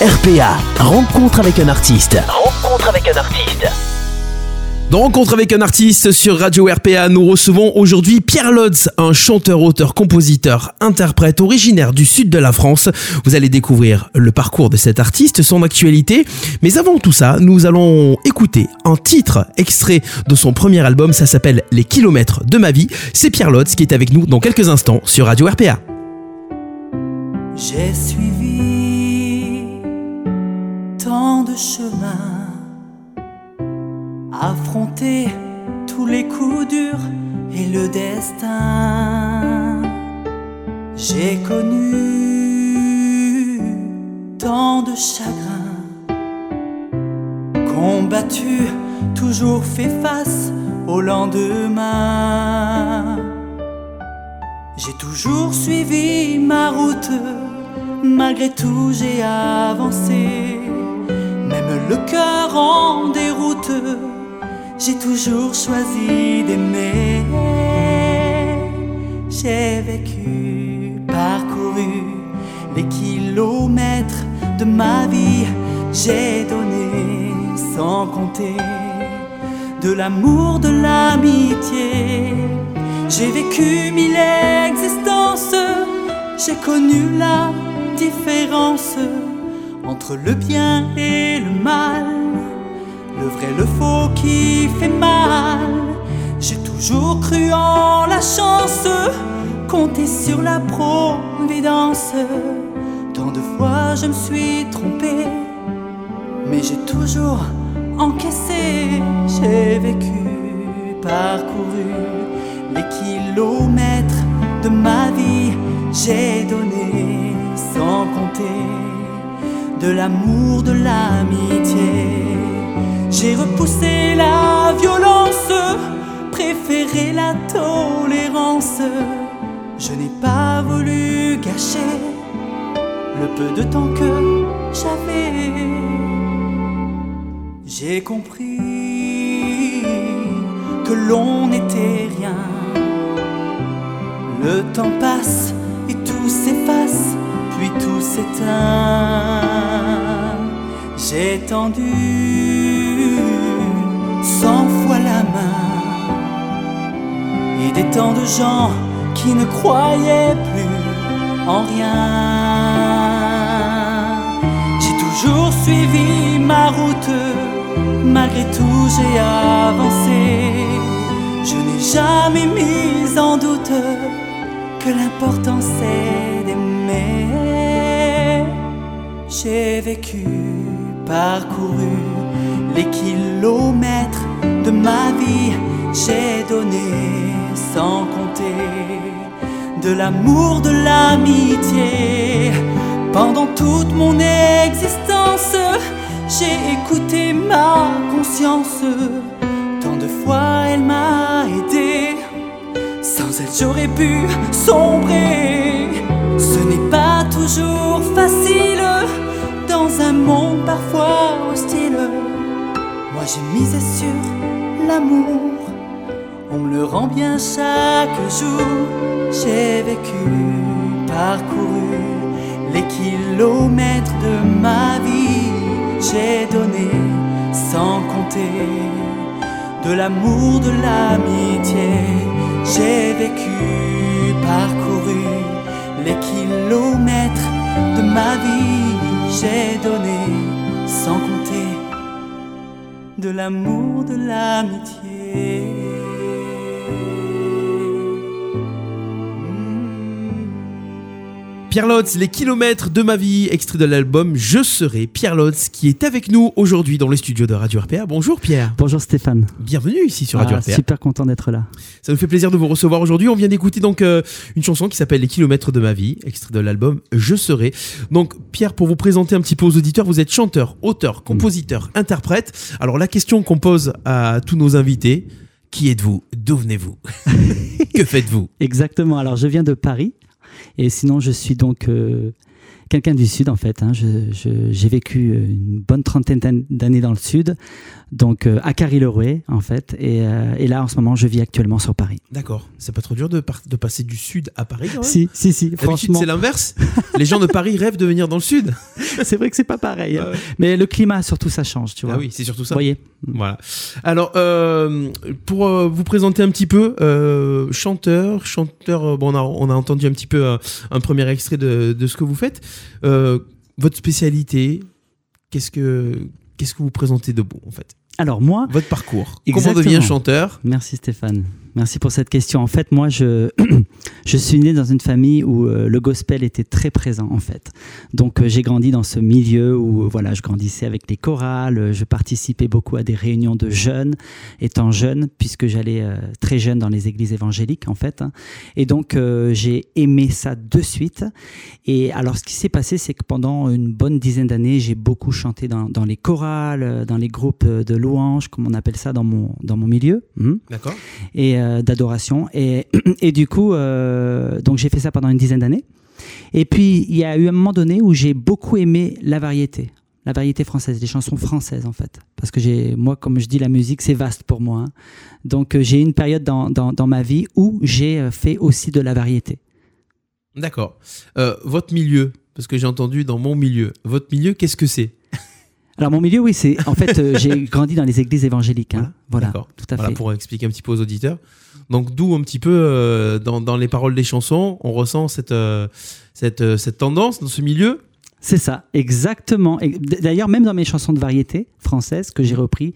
RPA, rencontre avec un artiste. Rencontre avec un artiste. Dans Rencontre avec un artiste sur Radio RPA, nous recevons aujourd'hui Pierre Lodz, un chanteur, auteur, compositeur, interprète originaire du sud de la France. Vous allez découvrir le parcours de cet artiste, son actualité. Mais avant tout ça, nous allons écouter un titre extrait de son premier album. Ça s'appelle Les kilomètres de ma vie. C'est Pierre Lodz qui est avec nous dans quelques instants sur Radio RPA. J'ai suivi de chemins affronter tous les coups durs et le destin. J'ai connu tant de chagrins, combattu, toujours fait face au lendemain. J'ai toujours suivi ma route, malgré tout j'ai avancé, même le cœur en déroute j'ai toujours choisi d'aimer. J'ai vécu, parcouru les kilomètres de ma vie. J'ai donné sans compter de l'amour, de l'amitié. J'ai vécu mille existences. J'ai connu la différence entre le bien et le mal le vrai, le faux qui fait mal. J'ai toujours cru en la chance, compté sur la providence. Tant de fois je me suis trompé, mais j'ai toujours encaissé. J'ai vécu, parcouru les kilomètres de ma vie. J'ai donné sans compter de l'amour, de l'amitié. J'ai repoussé la violence, préféré la tolérance. Je n'ai pas voulu gâcher le peu de temps que j'avais. J'ai compris que l'on n'était rien. Le temps passe et tout s'efface, J'ai tendu cent fois la main et des temps de gens qui ne croyaient plus en rien. J'ai toujours suivi ma route, malgré tout j'ai avancé. Je n'ai jamais mis en doute que l'important c'est J'ai vécu parcouru les kilomètres de ma vie, j'ai donné sans compter de l'amour, de l'amitié. Pendant toute mon existence, j'ai écouté ma conscience. Tant de fois elle m'a aidé, sans elle j'aurais pu sombrer. Ce n'est pas toujours facile dans un monde parfois hostile. Moi j'ai misé sur l'amour, on me le rend bien chaque jour. J'ai vécu, parcouru les kilomètres de ma vie. J'ai donné sans compter de l'amour, de l'amitié. J'ai vécu, parcouru les kilomètres de ma vie j'ai donné sans compter de l'amour, de l'amitié. Pierre Lotz, les kilomètres de ma vie, extrait de l'album Je serai. Pierre Lotz qui est avec nous aujourd'hui dans le studio de Radio RPA. Bonjour Pierre. Bonjour Stéphane. Bienvenue ici sur Radio Ah, RPA. Super content d'être là. Ça nous fait plaisir de vous recevoir aujourd'hui. On vient d'écouter donc euh, une chanson qui s'appelle Les kilomètres de ma vie, extrait de l'album Je serai. Donc Pierre, pour vous présenter un petit peu aux auditeurs, vous êtes chanteur, auteur, compositeur, interprète. Alors la question qu'on pose à tous nos invités, qui êtes-vous? D'où venez-vous Que faites-vous? Exactement. Alors, je viens de Paris. Et sinon, je suis donc euh, quelqu'un du Sud en fait. Hein. J'ai vécu une bonne trentaine d'années dans le Sud, donc euh, à Carry-le-Rouet en fait. Et, euh, et là, en ce moment, je vis actuellement sur Paris. D'accord. C'est pas trop dur de, de passer du sud à Paris quand même? Si, si, si. Franchement, c'est l'inverse. Les gens de Paris rêvent de venir dans le sud. c'est vrai que c'est pas pareil. hein. Ah. Mais le climat, surtout, ça change, tu vois. Ah oui, c'est surtout Vous ça. voyez? Voilà. Alors, euh, pour euh, vous présenter un petit peu, euh, chanteur, chanteur, bon, on a, on a entendu un petit peu un premier extrait de, de ce que vous faites. Votre spécialité, qu'est-ce que, qu'est-ce que vous présentez de beau, en fait? Alors moi, Votre parcours. Comment on Exactement. devient chanteur? Merci Stéphane. Merci pour cette question. En fait, moi, je, je suis né dans une famille où euh, le gospel était très présent, en fait. Donc, euh, j'ai grandi dans ce milieu où, euh, voilà, je grandissais avec les chorales, je participais beaucoup à des réunions de jeunes, étant jeune, puisque j'allais très jeune dans les églises évangéliques, en fait. hein. Et donc, j'ai aimé ça de suite. Et alors, ce qui s'est passé, c'est que pendant une bonne dizaine d'années, j'ai beaucoup chanté dans, dans les chorales, dans les groupes de louanges, comme on appelle ça dans mon, dans mon milieu. Mhm D'accord et euh, d'adoration. Et, et du coup, euh, donc j'ai fait ça pendant une dizaine d'années. Et puis, il y a eu un moment donné où j'ai beaucoup aimé la variété. La variété française, les chansons françaises en fait. Parce que j'ai, moi, comme je dis, la musique, c'est vaste pour moi. hein. Donc euh, j'ai une période dans, dans, ma vie où j'ai fait aussi de la variété. D'accord. Votre milieu, parce que j'ai entendu dans mon milieu. Votre milieu, qu'est-ce que c'est? Alors mon milieu, oui, c'est en fait, euh, j'ai grandi dans les églises évangéliques. hein. Voilà, tout à Voilà, fait. pour expliquer un petit peu aux auditeurs. Donc, d'où un petit peu euh, dans, dans les paroles des chansons, on ressent cette, euh, cette, cette tendance dans ce milieu. C'est ça, exactement. D'ailleurs, même dans mes chansons de variété françaises que j'ai repris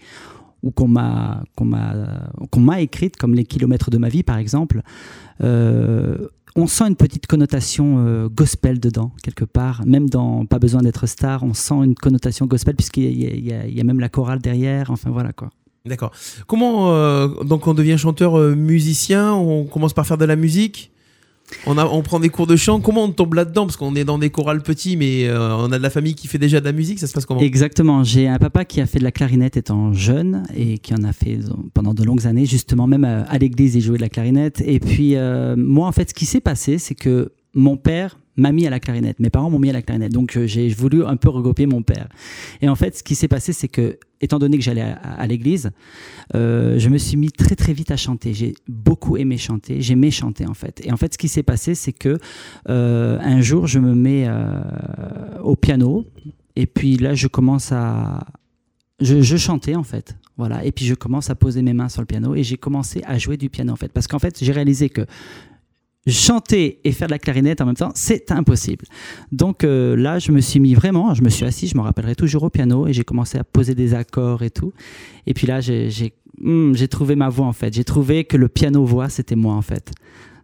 ou qu'on m'a qu'on m'a qu'on m'a écrites, comme les kilomètres de ma vie, par exemple, on sent une petite connotation euh, gospel dedans quelque part. Même dans pas besoin d'être star, on sent une connotation gospel puisqu'il y, a- même la chorale derrière. Enfin voilà quoi. D'accord. Comment euh, donc on devient chanteur euh, musicien? On commence par faire de la musique? On, prend des cours de chant. Comment on tombe là-dedans? Parce qu'on est dans des chorales petits, mais euh, on a de la famille qui fait déjà de la musique. Ça se passe comment? Exactement. J'ai un papa qui a fait de la clarinette étant jeune et qui en a fait pendant de longues années, justement, même à, à l'église, il jouait de la clarinette. Et puis, euh, moi, en fait, ce qui s'est passé, c'est que mon père m'a mis à la clarinette. Mes parents m'ont mis à la clarinette. Donc, euh, j'ai voulu un peu regrouper mon père. Et en fait, ce qui s'est passé, c'est que, étant donné que j'allais à, l'église, euh, je me suis mis très, très vite à chanter. J'ai beaucoup aimé chanter. J'aimais chanter, en fait. Et en fait, ce qui s'est passé, c'est que euh, un jour, je me mets au piano. Et puis là, je commence à. Je chantais en fait. Voilà. Et puis je commence à poser mes mains sur le piano et j'ai commencé à jouer du piano en fait. Parce qu'en fait, j'ai réalisé que chanter et faire de la clarinette en même temps, c'est impossible. Donc euh, là, je me suis mis vraiment, je me suis assis, je me rappellerai toujours au piano et j'ai commencé à poser des accords et tout. Et puis là, j'ai hmm, trouvé ma voix en fait. J'ai trouvé que le piano-voix, c'était moi en fait.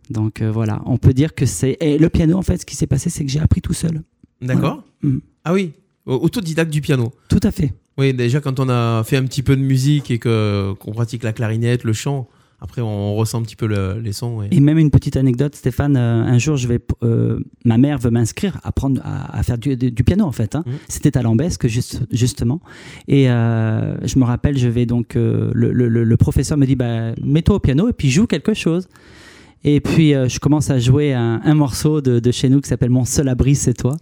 Donc euh, voilà, on peut dire que c'est. Et le piano, en fait, ce qui s'est passé, c'est que j'ai appris tout seul. D'accord. Mm. Ah oui, au- autodidacte du piano. Tout à fait. Oui, déjà quand on a fait un petit peu de musique et que qu'on pratique la clarinette, le chant, après on ressent un petit peu le- les sons. et- Et même une petite anecdote, Stéphane, euh, un jour, je vais, euh, ma mère veut m'inscrire à, prendre, à, à faire du, piano, en fait. hein. Mhm. C'était à Lambesque, juste, justement. Et euh, je me rappelle, je vais donc, le, le- le- le professeur me dit, bah, mets-toi au piano et puis joue quelque chose. Et puis, euh, je commence à jouer un, un morceau de, de chez nous qui s'appelle Mon seul abri, c'est toi.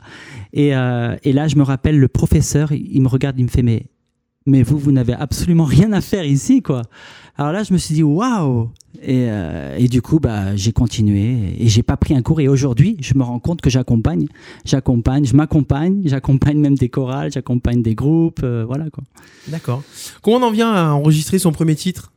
Et, euh, et là, je me rappelle, le professeur, il, il me regarde, il me fait, mais, mais vous, vous n'avez absolument rien à faire ici, quoi. Alors là, je me suis dit, waouh! Et, euh, et du coup, bah, j'ai continué et j'ai pas pris un cours. Et aujourd'hui, je me rends compte que j'accompagne, j'accompagne, je m'accompagne, j'accompagne même des chorales, j'accompagne des groupes, euh, voilà quoi. D'accord. Comment on en vient à enregistrer son premier titre?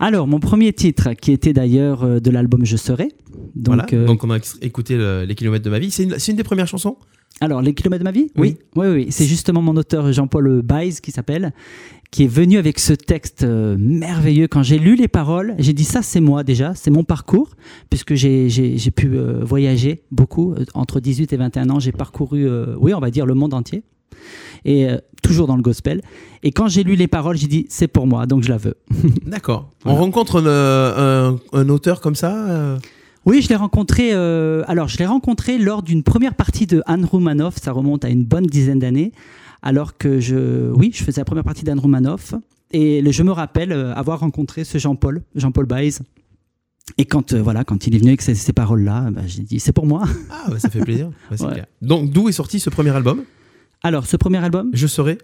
Alors, mon premier titre, qui était d'ailleurs euh, de l'album Je serai. Donc, Voilà. Donc on a écouté le- les kilomètres de ma vie. C'est une, c'est une des premières chansons? Alors, Les kilomètres de ma vie Oui. Oui, oui, oui. C'est justement mon auteur Jean-Paul Baïs qui s'appelle, qui est venu avec ce texte euh, merveilleux. Quand j'ai lu les paroles, j'ai dit ça, c'est moi déjà, c'est mon parcours, puisque j'ai pu euh, voyager beaucoup. Euh, Entre 18 et 21 ans, j'ai parcouru, euh, oui, on va dire le monde entier. Et toujours dans le gospel. Et quand j'ai lu les paroles, j'ai dit, c'est pour moi, donc je la veux. D'accord. Voilà. On rencontre un, un- un auteur comme ça Oui, je l'ai rencontré. euh, alors, je l'ai rencontré lors d'une première partie de Anne Roumanoff. Ça remonte à une bonne dizaine d'années. Alors que je, oui, je faisais la première partie d'Anne Roumanoff. Et je me rappelle euh, avoir rencontré ce Jean-Paul, Jean-Paul Baez. Et quand, euh, voilà, quand il est venu avec ces, ces paroles-là, bah, j'ai dit c'est pour moi. Ah, bah, ça fait plaisir. Ouais, Ouais. Donc, d'où est sorti ce premier album? Alors, ce premier album, Je serai.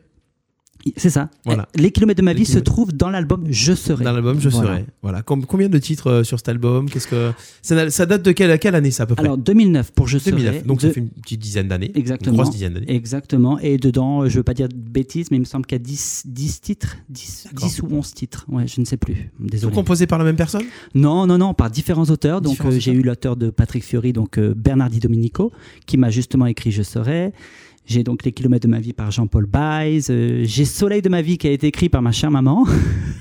C'est ça. Voilà. Les kilomètres de ma vie se trouvent dans l'album Je serai. Dans l'album Je Voilà. serai. Voilà. Com- combien de titres euh, sur cet album? Qu'est-ce que ça, ça date de quelle, quelle année ça à peu près? Alors 2009 pour Je 2009. serai. Donc ça fait une petite dizaine d'années. Exactement. Une grosse dizaine d'années. Exactement. Et dedans, euh, je veux pas dire de bêtises, mais il me semble qu'il y a 10, 10 titres, 10, D'accord. 10 ou 11 titres. Ouais, je ne sais plus. Tout Désolé. composé par la même personne? Non, non, non, par différents auteurs. Donc, euh, j'ai eu l'auteur de Patrick Fiori, donc euh, Bernard Di Domenico, qui m'a justement écrit Je serai. J'ai donc Les kilomètres de ma vie par Jean-Paul Baez. Euh, j'ai Soleil de ma vie qui a été écrit par ma chère maman.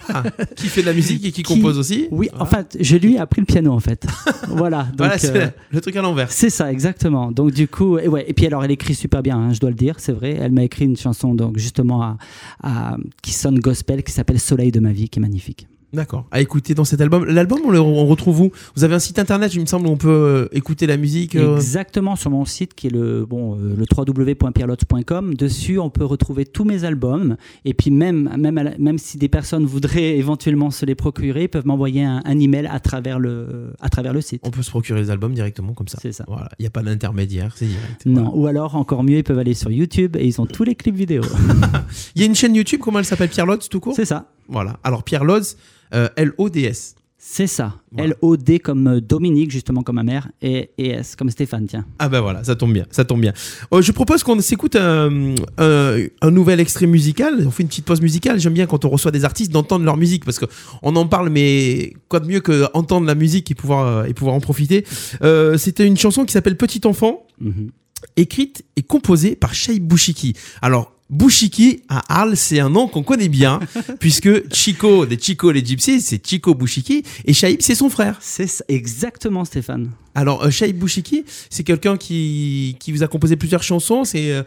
Ah, Qui fait de la musique et qui, Qui- compose aussi Oui, Voilà. en fait, je lui ai appris le piano en fait. voilà. Donc, Voilà, c'est euh, le truc à l'envers. c'est ça, exactement. Donc du coup, et ouais. Et puis alors, elle écrit super bien, hein, je dois le dire, c'est vrai. Elle m'a écrit une chanson donc justement à, à- qui sonne gospel, qui s'appelle Soleil de ma vie, qui est magnifique. D'accord. À écouter dans cet album. L'album, on le on retrouve où? Vous avez un site internet, il me semble, où on peut euh, écouter la musique. euh, Exactement sur mon site qui est le bon euh, le www.pierlotte.com. Dessus, on peut retrouver tous mes albums. Et puis même même même si des personnes voudraient éventuellement se les procurer, ils peuvent m'envoyer un, un email à travers le à travers le site. On peut se procurer les albums directement comme ça. C'est ça. Voilà. Il n'y a pas d'intermédiaire, c'est direct. Non, Voilà. ou alors encore mieux, ils peuvent aller sur YouTube et ils ont tous les clips vidéo. Il y a une chaîne YouTube, comment elle s'appelle? Pierre Lotz tout court? C'est ça. Voilà. Alors Pierre Lotz, euh, L-O-D-S. C'est ça. Voilà. L-O-D comme euh, Dominique, justement comme ma mère, et, et S comme Stéphane, tiens. Ah ben voilà, ça tombe bien, ça tombe bien. Euh, je propose qu'on s'écoute un, un, un nouvel extrait musical. On fait une petite pause musicale. J'aime bien quand on reçoit des artistes d'entendre leur musique parce qu'on en parle, mais quoi de mieux que entendre la musique et pouvoir euh, et pouvoir en profiter. Euh, C'était une chanson qui s'appelle Petit enfant, Mhm. écrite et composée par Shaib Bouchiki. Alors Bouchiki à Arles, c'est un nom qu'on connaît bien puisque Chico des Chico les Gypsies, c'est Chico Bouchiki et Shaib c'est son frère. C'est exactement Stéphane. Alors, euh, Shaib Bouchiki, c'est quelqu'un qui, qui vous a composé plusieurs chansons. C'est euh,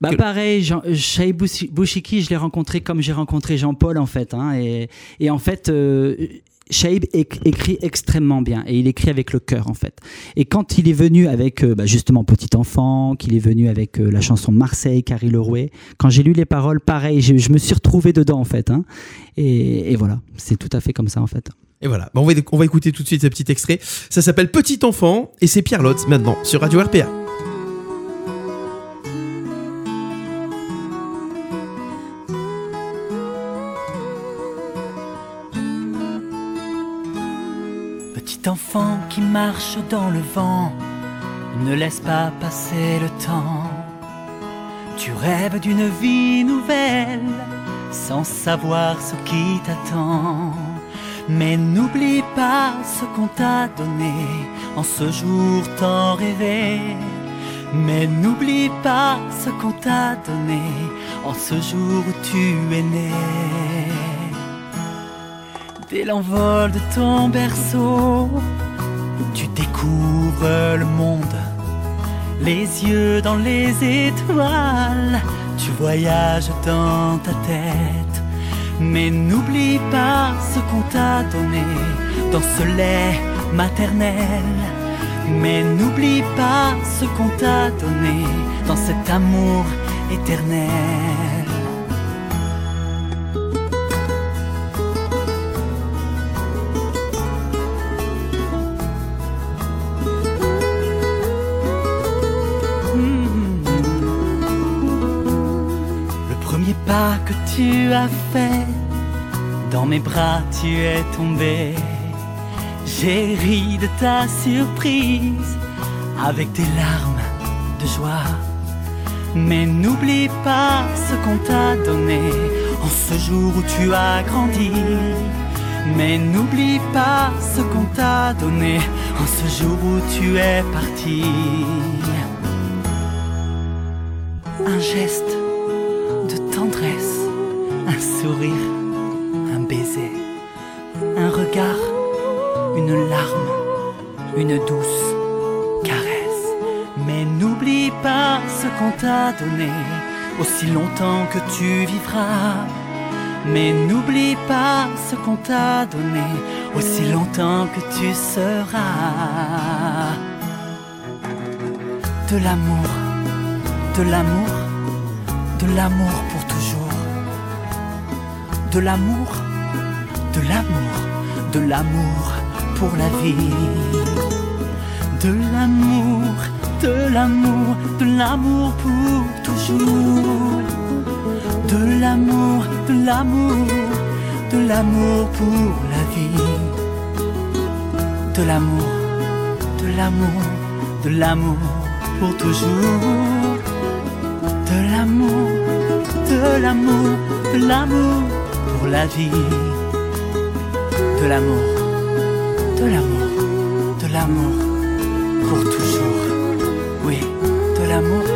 Bah pareil, Jean, Shaib Bouchiki, je l'ai rencontré comme j'ai rencontré Jean-Paul en fait. hein, et, et en fait, euh, Shaib éc- écrit extrêmement bien et il écrit avec le cœur en fait. Et quand il est venu avec euh, bah, justement Petit Enfant, qu'il est venu avec euh, la chanson Marseille, Carrie Lerouet, quand j'ai lu les paroles, pareil, je, je me suis retrouvé dedans en fait. hein. et, et voilà, c'est tout à fait comme ça en fait. et voilà. On, va, on va écouter tout de suite ce petit extrait. Ça s'appelle Petit enfant et c'est Pierre Lotz maintenant sur Radio RPA. Qui marche dans le vent, ne laisse pas passer le temps. Tu rêves d'une vie nouvelle, sans savoir ce qui t'attend. Mais n'oublie pas ce qu'on t'a donné en ce jour tant rêvé. Mais n'oublie pas ce qu'on t'a donné en ce jour où tu es né. Dès l'envol de ton berceau, tu découvres le monde. Les yeux dans les étoiles, tu voyages dans ta tête. Mais n'oublie pas ce qu'on t'a donné dans ce lait maternel. Mais n'oublie pas ce qu'on t'a donné dans cet amour éternel. Que tu as fait, dans mes bras tu es tombé. J'ai ri de ta surprise, avec des larmes de joie. Mais n'oublie pas ce qu'on t'a donné en ce jour où tu as grandi. Mais n'oublie pas ce qu'on t'a donné en ce jour où tu es parti. Un geste un baiser, un regard, une larme, une douce caresse. Mais n'oublie pas ce qu'on t'a donné, aussi longtemps que tu vivras. Mais n'oublie pas ce qu'on t'a donné, aussi longtemps que tu seras. De l'amour, de l'amour, de l'amour pour. De l'amour, de l'amour, de l'amour pour la vie. De l'amour, de l'amour, de l'amour pour toujours. De l'amour, de l'amour, de l'amour pour la vie. De l'amour, de l'amour, de l'amour pour toujours. De l'amour, de l'amour, de l'amour la vie. De l'amour, de l'amour, de l'amour pour toujours. Oui, de l'amour,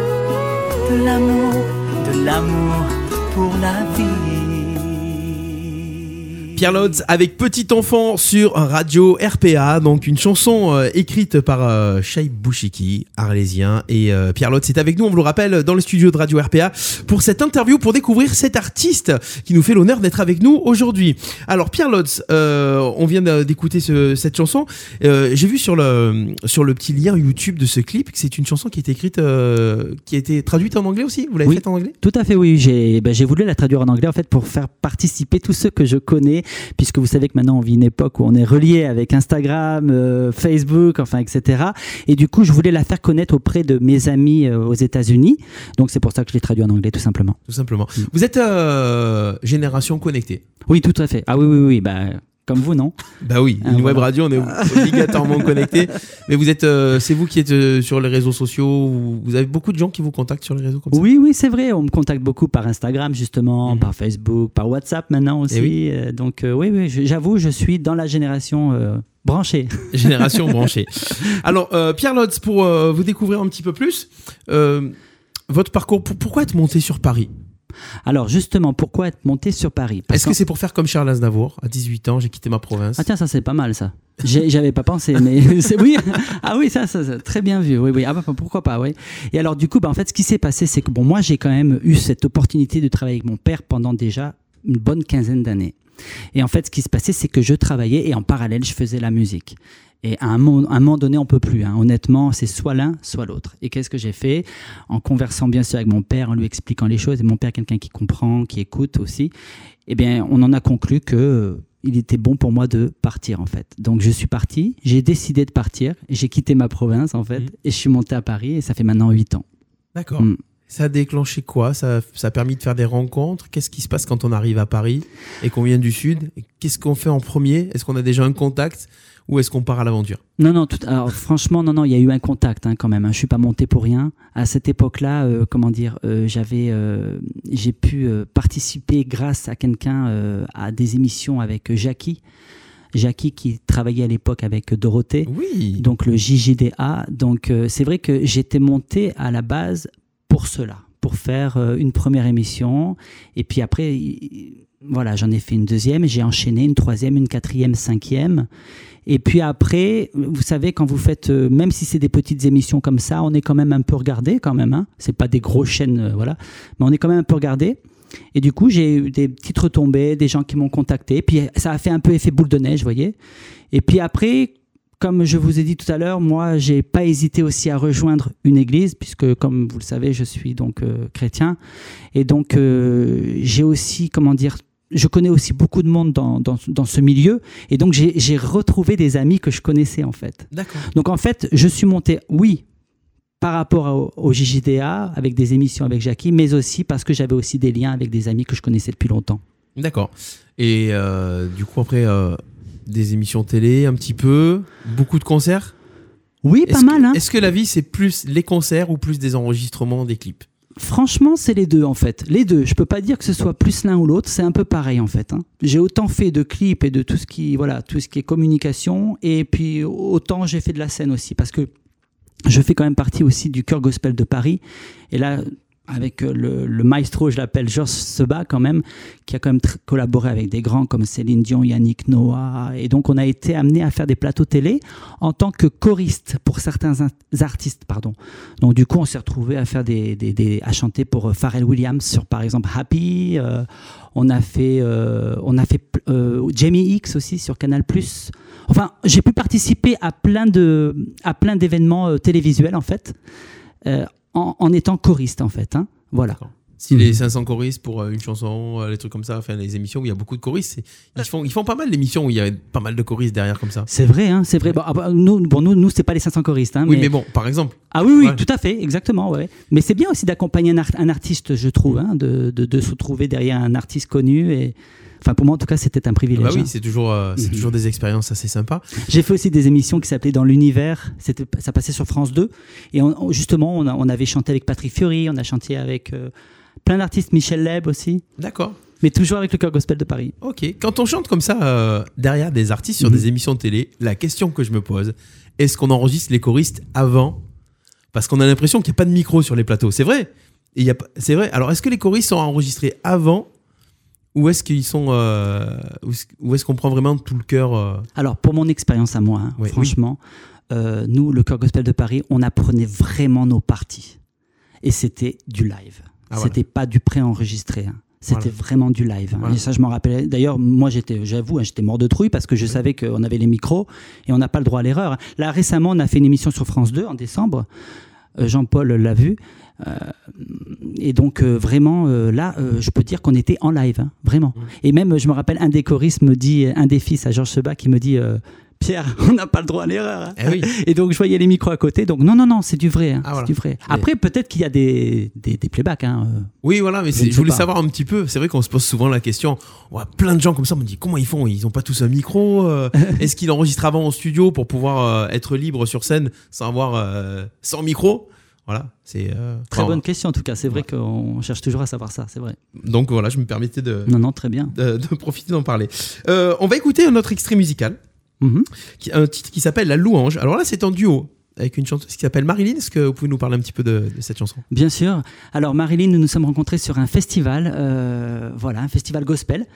de l'amour, de l'amour pour la vie. Pierre Lodz avec Petit Enfant sur Radio RPA, donc une chanson euh, écrite par euh, Shaib Bouchiki, arlésien, et euh, Pierre Lodz est avec nous, on vous le rappelle, dans le studio de Radio RPA pour cette interview, pour découvrir cet artiste qui nous fait l'honneur d'être avec nous aujourd'hui. Alors Pierre Lodz, euh, on vient d'écouter ce- cette chanson, j'ai vu sur le, sur le petit lien YouTube de ce clip que c'est une chanson qui a été écrite, qui a été traduite en anglais aussi, vous l'avez Oui. faite en anglais? Tout à fait, oui. J'ai ben, j'ai voulu la traduire en anglais en fait pour faire participer tous ceux que je connais, puisque vous savez que maintenant on vit une époque où on est relié avec Instagram, euh, Facebook, enfin etc. Et du coup, je voulais la faire connaître auprès de mes amis euh, aux États-Unis. Donc c'est pour ça que je l'ai traduit en anglais, tout simplement. Tout simplement. Vous êtes euh, génération connectée. Oui, tout à fait. Ah oui, oui, oui. Bah, comme vous, non Bah oui, Ah, une web radio, on est obligatoirement connecté. Mais vous êtes, euh, c'est vous qui êtes euh, sur les réseaux sociaux. Vous, vous avez beaucoup de gens qui vous contactent sur les réseaux comme ça? Oui, oui, c'est vrai. On me contacte beaucoup par Instagram, justement, Mhm. par Facebook, par WhatsApp maintenant aussi. Eh oui. Euh, donc, euh, oui, oui, j'avoue, je suis dans la génération branchée. Génération branchée. Alors, Pierre Lotz, pour vous découvrir un petit peu plus, votre parcours, pour- pourquoi être monté sur Paris? Alors, justement, pourquoi être monté sur Paris? Est-ce que c'est pour faire comme Charles Aznavour À 18 ans, j'ai quitté ma province? Ah tiens, ça c'est pas mal ça. J'avais pas pensé, mais c'est oui. Ah oui, ça, ça, ça, très bien vu. Oui, oui. Ah bah pourquoi pas, oui. Et alors du coup, bah, en fait, ce qui s'est passé, c'est que bon, moi, j'ai quand même eu cette opportunité de travailler avec mon père pendant déjà une bonne quinzaine d'années. Et en fait, ce qui se passait, c'est que je travaillais et en parallèle, je faisais la musique. Et à un moment, à un moment donné, on peut plus. hein. Honnêtement, c'est soit l'un, soit l'autre. Et qu'est-ce que j'ai fait? En conversant bien sûr avec mon père, en lui expliquant les choses, et mon père, quelqu'un qui comprend, qui écoute aussi, eh bien, on en a conclu que euh, il était bon pour moi de partir en fait. Donc je suis parti, j'ai décidé de partir, j'ai quitté ma province en fait, Mhm. et je suis monté à Paris et ça fait maintenant 8 ans. D'accord. Mm. Ça a déclenché quoi? Ça, ça a permis de faire des rencontres? Qu'est-ce qui se passe quand on arrive à Paris et qu'on vient du Sud? Qu'est-ce qu'on fait en premier? Est-ce qu'on a déjà un contact ou est-ce qu'on part à l'aventure? Non, non, tout, alors franchement, non, non, il y a eu un contact hein, quand même. Hein, je suis pas monté pour rien. À cette époque-là, euh, comment dire, euh, j'avais, euh, j'ai pu participer grâce à quelqu'un à des émissions avec Jackie. Jackie qui travaillait à l'époque avec Dorothée. Oui. donc le JJDA. Donc euh, c'est vrai que j'étais monté à la base pour cela, pour faire euh, une première émission. Et puis après, il- voilà, j'en ai fait une deuxième, j'ai enchaîné une troisième, une quatrième, cinquième. Et puis après, vous savez, quand vous faites, euh, même si c'est des petites émissions comme ça, on est quand même un peu regardé quand même. Hein. C'est pas des grosses chaînes, euh, voilà, mais on est quand même un peu regardé. Et du coup, j'ai eu des petites retombées, des gens qui m'ont contacté. Puis ça a fait un peu effet boule de neige, vous voyez. Et puis après, comme je vous ai dit tout à l'heure, moi, j'ai pas hésité aussi à rejoindre une église, puisque, comme vous le savez, je suis donc euh, chrétien. Et donc, euh, j'ai aussi, comment dire, je connais aussi beaucoup de monde dans, dans, dans ce milieu. Et donc, j'ai retrouvé des amis que je connaissais, en fait. D'accord. Donc, en fait, je suis monté, oui, par rapport au, au JJDA, avec des émissions avec Jackie, mais aussi parce que j'avais aussi des liens avec des amis que je connaissais depuis longtemps. D'accord. Et euh, du coup, après, euh, des émissions télé, un petit peu, beaucoup de concerts Oui, pas mal, que, hein Est-ce que la vie, c'est plus les concerts ou plus des enregistrements des clips Franchement, c'est les deux en fait. Les deux. Je peux pas dire que ce soit plus l'un ou l'autre. C'est un peu pareil en fait. hein. J'ai autant fait de clips et de tout ce qui, voilà, tout ce qui est communication, et puis autant j'ai fait de la scène aussi, parce que je fais quand même partie aussi du chœur gospel de Paris. Et là, avec euh, le, maestro, je l'appelle Georges Seba quand même, qui a quand même collaboré avec des grands comme Céline Dion, Yannick Noah. Et donc, on a été amené à faire des plateaux télé en tant que choriste pour certains in- artistes, pardon. Donc du coup, on s'est retrouvé à faire des, à chanter pour euh, Pharrell Williams sur par exemple Happy. euh, on a fait, on a fait Jamie X aussi sur Canal+. Enfin, j'ai pu participer à plein de, à d'événements télévisuels en fait, en, en étant choriste en fait. hein. Voilà. Si les Mhm. 500 choristes pour euh, une chanson, euh, les trucs comme ça, enfin les émissions où il y a beaucoup de choristes, ils font, ils font pas mal d'émissions où il y a pas mal de choristes derrière comme ça. C'est vrai, hein, c'est vrai. Bon, ah bah, nous, bon, nous, nous c'est pas les 500 choristes. Hein, Oui, mais bon, par exemple. Ah oui, oui, Ouais. tout à fait, exactement. Ouais. Mais c'est bien aussi d'accompagner un, art- un artiste, je trouve, hein, de, de, de se trouver derrière un artiste connu. Et... Enfin, pour moi, en tout cas, c'était un privilège. Bah oui, hein. c'est toujours, euh, c'est Mhm. toujours des expériences assez sympas. J'ai fait aussi des émissions qui s'appelaient Dans l'univers. C'était, ça passait sur France 2. Et on- justement, on, a- on avait chanté avec Patrick Fiori, on a chanté avec euh, plein d'artistes, Michel Leb aussi, D'accord. mais toujours avec le Chœur Gospel de Paris. Ok. Quand on chante comme ça euh, derrière des artistes sur Mhm. des émissions de télé, la question que je me pose, est-ce qu'on enregistre les choristes avant? Parce qu'on a l'impression qu'il n'y a pas de micro sur les plateaux. C'est vrai. Et il y a pas- C'est vrai. Alors, est-ce que les choristes sont enregistrés avant ou est-ce qu'ils sont euh, ou est-ce- qu'on prend vraiment tout le cœur euh, Alors, pour mon expérience à moi, hein, Oui, franchement, euh, nous, le Chœur Gospel de Paris, on apprenait vraiment nos parties. Et c'était du live. Ah, voilà. c'était pas du pré-enregistré. hein. C'était Voilà. vraiment du live. hein. Voilà. Et ça, je m'en rappelais. D'ailleurs, moi, j'étais, j'avoue, hein, j'étais mort de trouille parce que je savais qu'on avait les micros et on n'a pas le droit à l'erreur. Là, récemment, on a fait une émission sur France 2 en décembre. Euh, Jean-Paul l'a vu. Euh, et donc, euh, vraiment, euh, là, euh, je peux dire qu'on était en live, hein, vraiment. Mmh. Et même, je me rappelle, un des choristes me dit, un des fils à Georges Seba qui me dit Pierre, on n'a pas le droit à l'erreur. hein. Eh oui. Et donc, je voyais les micros à côté. Donc, non, non, non, c'est du vrai. hein, Ah, voilà. du vrai. Après, peut-être qu'il y a des, des, des playbacks. Hein. euh. Oui, voilà, mais Je voulais pas. savoir un petit peu. C'est vrai qu'on se pose souvent la question. On voit plein de gens comme ça, on me dit comment ils font? Ils n'ont pas tous un micro euh, Est-ce qu'ils enregistrent avant au studio pour pouvoir euh, être libre sur scène sans avoir sans micro? Voilà, c'est euh, Très bonne question, en tout cas. C'est vrai qu'on cherche toujours à savoir ça. C'est vrai. Donc voilà, je me permettais de, Non, non, très bien. de, de profiter d'en parler. Euh, on va écouter un autre extrait musical, Mhm. qui, un titre qui s'appelle La Louange. Alors là, c'est en duo avec une chanteuse qui s'appelle Marilyn. Est-ce que vous pouvez nous parler un petit peu de, cette chanson? Bien sûr. Alors Marilyn, nous nous sommes rencontrés sur un festival, euh, voilà, un festival gospel.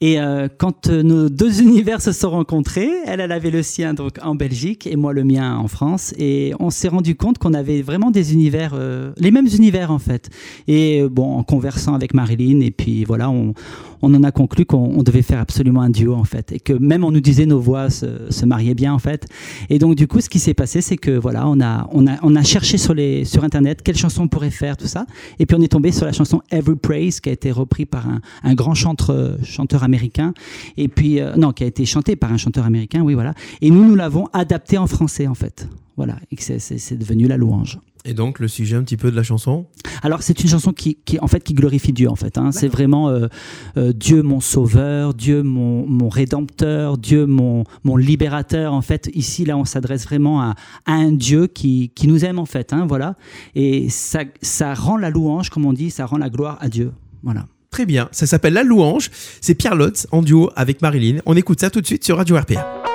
Et euh, quand euh, nos deux univers se sont rencontrés, elle, elle avait le sien donc en Belgique et moi le mien en France. Et on s'est rendu compte qu'on avait vraiment des univers, les mêmes univers en fait. Et bon, en conversant avec Marilyn, et puis voilà, on en a conclu qu'on on devait faire absolument un duo en fait, et que même on nous disait nos voix se, se mariaient bien en fait. Et donc du coup, ce qui s'est passé, c'est que voilà, on a, on a, on a cherché sur les, sur internet quelle chanson on pourrait faire tout ça, et puis on est tombé sur la chanson Every Praise qui a été repris par un, un grand chanteur, chanteur américain, et puis euh, non, qui a été chanté par un chanteur américain, oui voilà. Et nous, nous l'avons adapté en français en fait, voilà, et c'est devenu la louange. Et donc le sujet un petit peu de la chanson Alors c'est une chanson qui, qui en fait qui glorifie Dieu en fait. hein. C'est vraiment euh, euh, Dieu mon sauveur, Dieu mon, mon rédempteur, Dieu mon, mon libérateur en fait. Ici là on s'adresse vraiment à, à un Dieu qui, qui nous aime en fait. hein, voilà. Et ça, ça rend la louange comme on dit, ça rend la gloire à Dieu. Voilà. Très bien, ça s'appelle La Louange. C'est Pierre Lotz en duo avec Marilyn. On écoute ça tout de suite sur Radio RPA.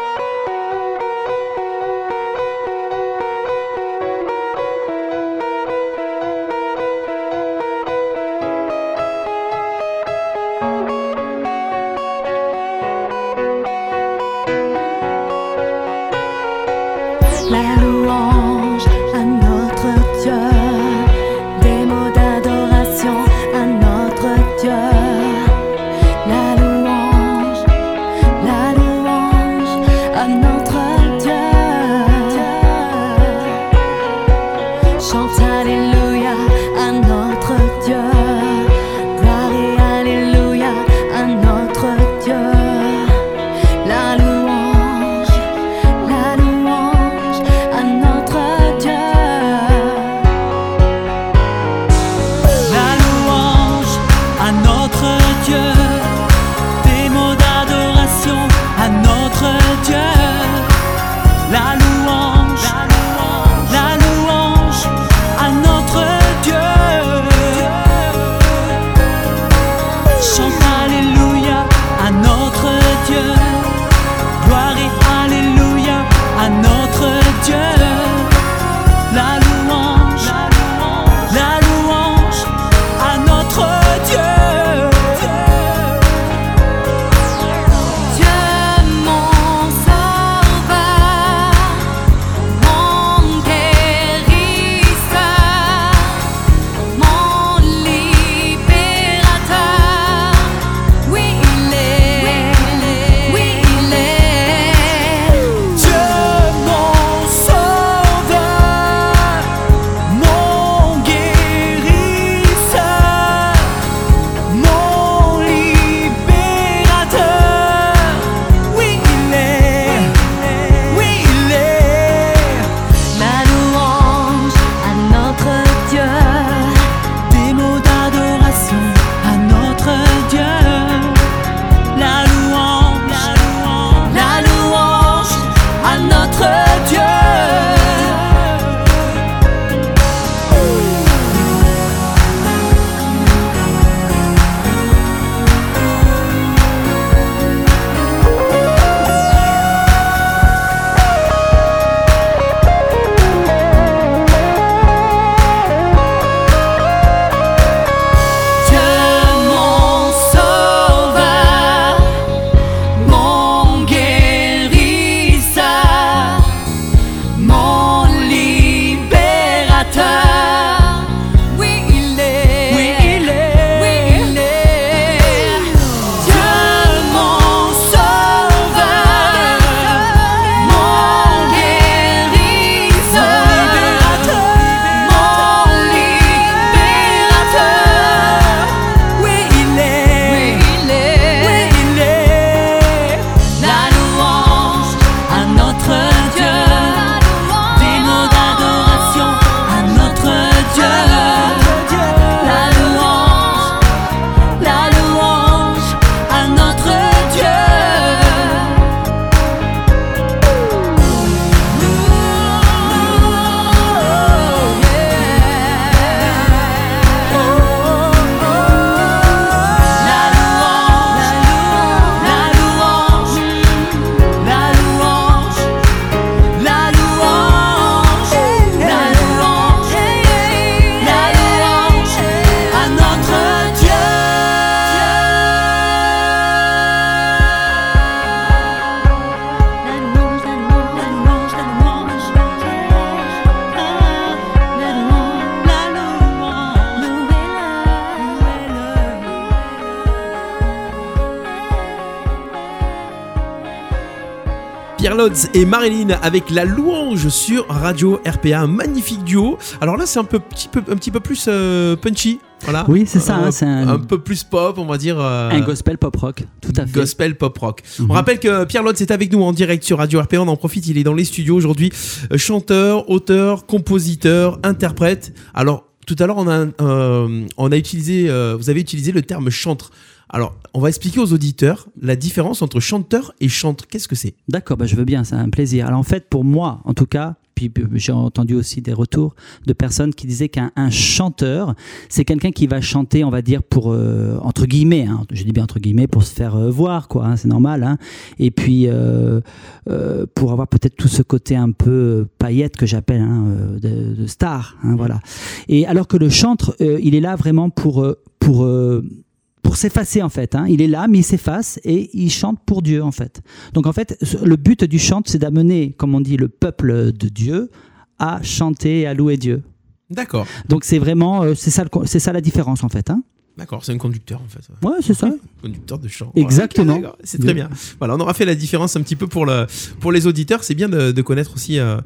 Et Marilyn avec la louange sur Radio RPA. Un magnifique duo. Alors là, c'est un, peu, petit peu, un petit peu plus euh, punchy. Voilà. Oui, c'est ça, Euh, hein, c'est un- un peu plus pop, on va dire. euh, Un gospel pop rock, tout à fait. Gospel pop rock. Mhm. On rappelle que Pierre Lotz est avec nous en direct sur Radio RPA. On en profite, il est dans les studios aujourd'hui. Chanteur, auteur, compositeur, interprète. Alors, tout à l'heure, on a, on a utilisé, vous avez utilisé le terme chantre. Alors, on va expliquer aux auditeurs la différence entre chanteur et chantre. Qu'est-ce que c'est? D'accord, bah, je veux bien, c'est un plaisir. Alors en fait, pour moi, en tout cas, puis j'ai entendu aussi des retours de personnes qui disaient qu'un un chanteur, c'est quelqu'un qui va chanter, on va dire, pour, euh, entre guillemets, hein, je dis bien entre guillemets, pour se faire euh, voir, quoi, hein, c'est normal. hein. Et puis, euh, pour avoir peut-être tout ce côté un peu paillette que j'appelle de, star, voilà. Et alors que le chantre, il est là vraiment pour... pour pour s'effacer en fait. hein. Il est là, mais il s'efface et il chante pour Dieu en fait. Donc en fait, le but du chant, c'est d'amener, comme on dit, le peuple de Dieu à chanter et à louer Dieu. D'accord. Donc c'est vraiment, euh, c'est ça, c'est ça la différence en fait. hein. D'accord, c'est un conducteur en fait. Ouais, c'est ça. Conducteur de chant. Exactement. C'est très bien. Voilà, on aura fait la différence un petit peu pour, le, pour les auditeurs. C'est bien de, de connaître aussi euh,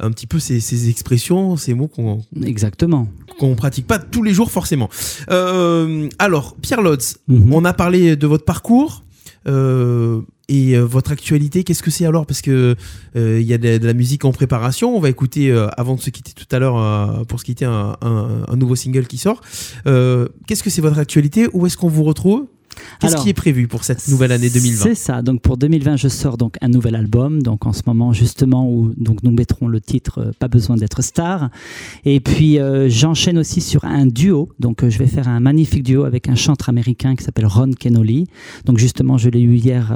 un petit peu ces, ces expressions, ces mots qu'on Exactement. qu'on pratique pas tous les jours forcément. Euh, alors, Pierre Lotz, Mhm. on a parlé de votre parcours. euh, et euh, votre actualité, qu'est-ce que c'est alors? Parce que euh, il y a de, de la musique en préparation. On va écouter euh, avant de se quitter tout à l'heure pour se quitter un, un- un nouveau single qui sort. Qu'est-ce que c'est votre actualité? Où est-ce qu'on vous retrouve? Qu'est-ce qui est prévu pour cette nouvelle année 2020 C'est ça. Donc pour 2020, je sors donc un nouvel album. Donc en ce moment justement où donc nous mettrons le titre euh, Pas besoin d'être star. Et puis euh, j'enchaîne aussi sur un duo. Donc euh, je vais faire un magnifique duo avec un chanteur américain qui s'appelle Ron Kenoly. Donc justement je l'ai eu hier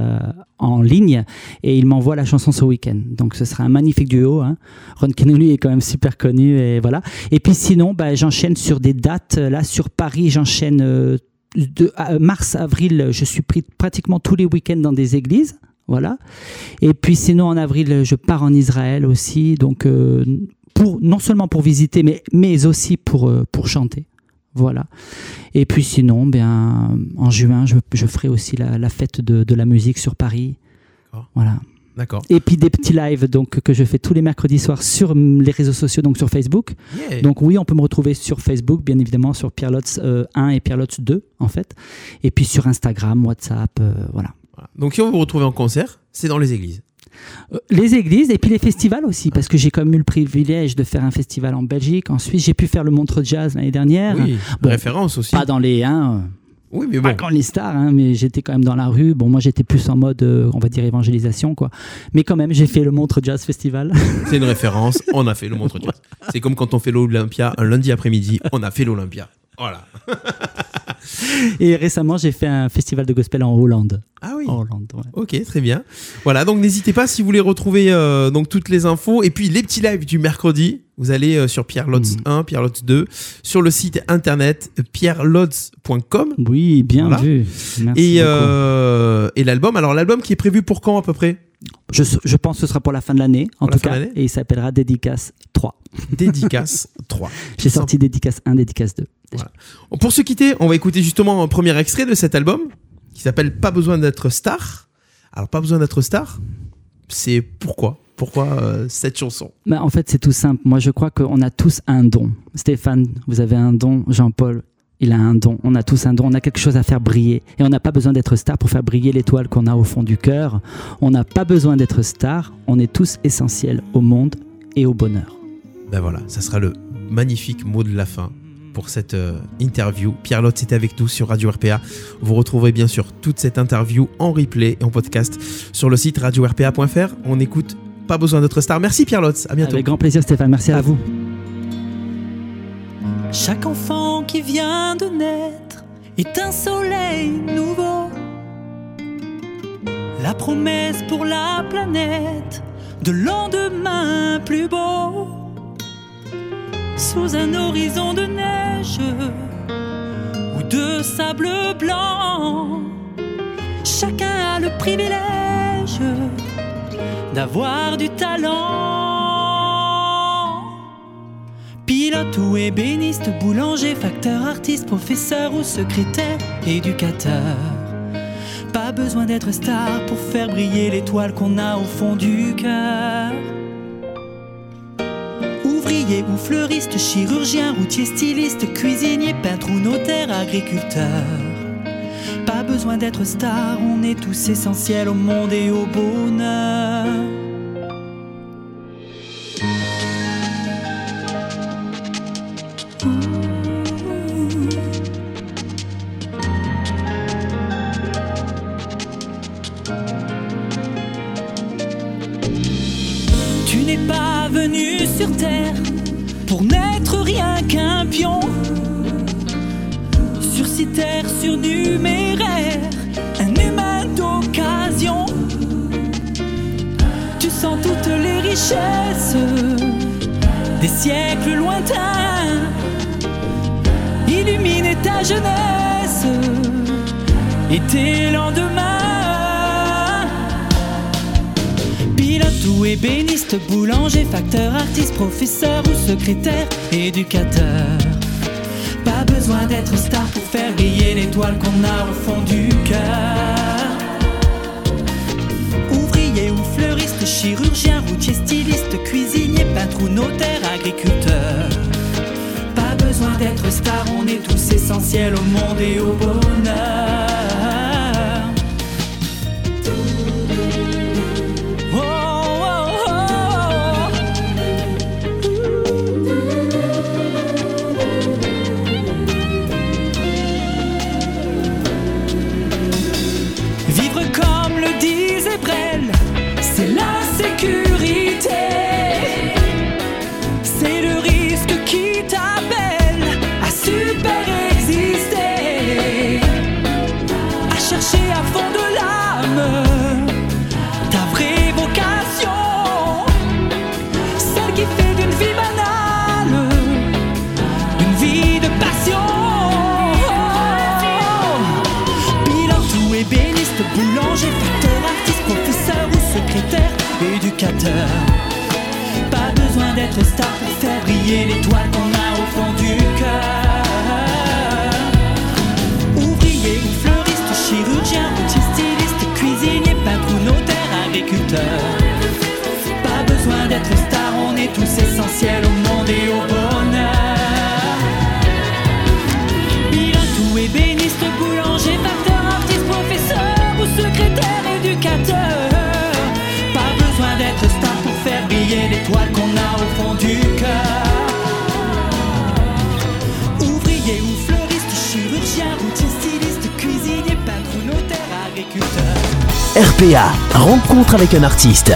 en ligne et il m'envoie la chanson ce week-end. Donc ce sera un magnifique duo. hein. Ron Kenoly est quand même super connu et voilà. Et puis sinon, bah, j'enchaîne sur des dates. Là sur Paris, j'enchaîne euh, de mars, avril, je suis pris pratiquement tous les week-ends dans des églises. Voilà. Et puis sinon, en avril, je pars en Israël aussi. Donc, euh, pour, non seulement pour visiter, mais, mais aussi pour, euh, pour chanter. Voilà. Et puis sinon, bien, en juin, je, je ferai aussi la, la fête de, de la musique sur Paris. Voilà. D'accord. Et puis des petits lives donc, que je fais tous les mercredis soirs sur les réseaux sociaux, donc sur Facebook. Yeah. Donc oui, on peut me retrouver sur Facebook, bien évidemment, sur Pierlots euh, 1 et Pierlots 2, en fait. Et puis sur Instagram, WhatsApp, euh, voilà. Voilà. Donc si on vous retrouve en concert, c'est dans les églises. Euh, les églises et puis les festivals aussi, parce que j'ai quand même eu le privilège de faire un festival en Belgique. Ensuite, j'ai pu faire le Montreux Jazz l'année dernière. Oui. Bon, Référence aussi. Pas dans les... Hein, Oui, mais pas quand les stars, hein, mais j'étais quand même dans la rue. Bon, moi, j'étais plus en mode, euh, on va dire, évangélisation, quoi. Mais quand même, j'ai fait le Montreux Jazz Festival. C'est une référence. On a fait le montre jazz. C'est comme quand on fait l'Olympia un lundi après-midi. On a fait l'Olympia. Voilà. et récemment, j'ai fait un festival de gospel en Hollande. Ah oui. En Hollande, ouais. Ok, très bien. Voilà, donc n'hésitez pas si vous voulez retrouver euh, donc toutes les infos et puis les petits lives du mercredi. Vous allez euh, sur Pierre Lotz Mhm. 1, Pierre Lotz 2, sur le site internet pierrelotz.com Oui, bien Voilà. vu. Merci euh, et l'album. Alors l'album qui est prévu pour quand à peu près? Je, je pense que ce sera pour la fin de l'année, en Pour tout cas. Et il s'appellera Dédicace 3. Dédicace 3. J'ai sorti Dédicace 1, Dédicace 2. Pour se quitter, on va écouter justement un premier extrait de cet album qui s'appelle Pas besoin d'être star. Alors pas besoin d'être star, c'est pourquoi? Pourquoi euh, cette chanson? Mais en fait, c'est tout simple. Moi, je crois qu'on a tous un don. Stéphane, vous avez un don. Jean-Paul, il a un don. On a tous un don. On a quelque chose à faire briller. Et on n'a pas besoin d'être star pour faire briller l'étoile qu'on a au fond du cœur. On n'a pas besoin d'être star. On est tous essentiels au monde et au bonheur. Ben voilà, ça sera le magnifique mot de la fin pour cette euh, interview. Pierre Lotte était avec nous sur Radio RPA. Vous retrouverez bien sûr toute cette interview en replay et en podcast sur le site radio-rpa.fr. On écoute Pas besoin d'être star. Merci Pierre Lotz, à bientôt. Avec grand plaisir, Stéphane. Merci à vous. Chaque enfant qui vient de naître est un soleil nouveau. La promesse pour la planète de lendemain plus beau. Sous un horizon de neige ou de sable blanc, chacun a le privilège d'avoir du talent. Pilote ou ébéniste, boulanger, facteur, artiste, professeur ou secrétaire, éducateur. Pas besoin d'être star pour faire briller l'étoile qu'on a au fond du cœur. Ouvrier ou fleuriste, chirurgien, routier, styliste, cuisinier, peintre ou notaire, agriculteur. Pas besoin d'être star, on est tous essentiels au monde et au bonheur. Jeunesse et tes lendemains. Pilote ou ébéniste, boulanger, facteur, artiste, professeur ou secrétaire, éducateur. Pas besoin d'être star pour faire briller l'étoile qu'on a au fond du cœur. Ouvrier ou fleuriste, chirurgien, routier, styliste, cuisinier, peintre ou notaire, agriculteur. Besoin d'être star, on est tous essentiels au monde et au bonheur. Avec un artiste.